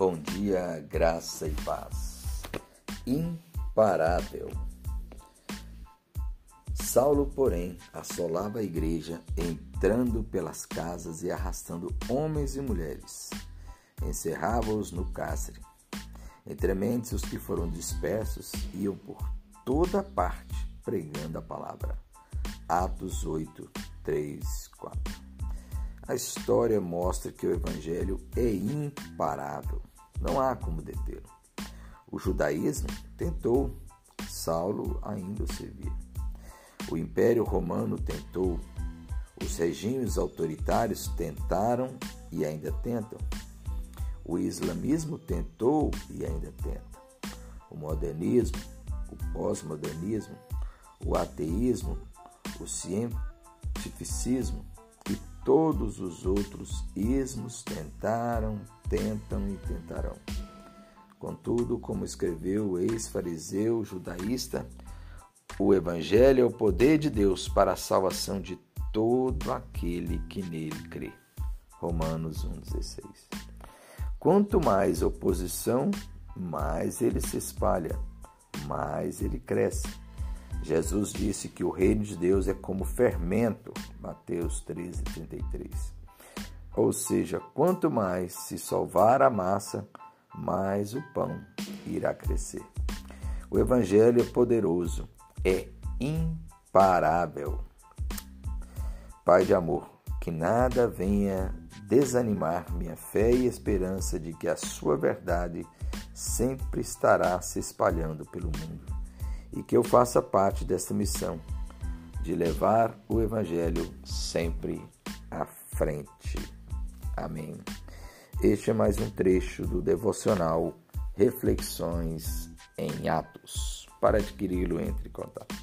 Bom dia, graça e paz. Imparável. Saulo, porém, assolava a igreja, entrando pelas casas e arrastando homens e mulheres. Encerrava-os no cárcere. Entre mentes, os que foram dispersos iam por toda parte pregando a palavra. Atos 8, 3, 4. A história mostra que o evangelho é imparável. Não há como detê-lo. O judaísmo tentou, Saulo ainda o servia. O Império Romano tentou, os regimes autoritários tentaram e ainda tentam. O islamismo tentou e ainda tenta. O modernismo, o pós-modernismo, o ateísmo, o cientificismo e todos os outros ismos tentaram, tentam e tentarão. Contudo, como escreveu o ex-fariseu judaísta, o Evangelho é o poder de Deus para a salvação de todo aquele que nele crê. Romanos 1,16. Quanto mais oposição, mais ele se espalha, mais ele cresce. Jesus disse que o reino de Deus é como fermento, Mateus 13, 33. Ou seja, quanto mais se salvar a massa, mais o pão irá crescer. O Evangelho é poderoso, é imparável. Pai de amor, que nada venha desanimar minha fé e esperança de que a Sua verdade sempre estará se espalhando pelo mundo e que eu faça parte dessa missão de levar o Evangelho sempre à frente. Amém. Este é mais um trecho do devocional Reflexões em Atos. Para adquiri-lo, entre em contato.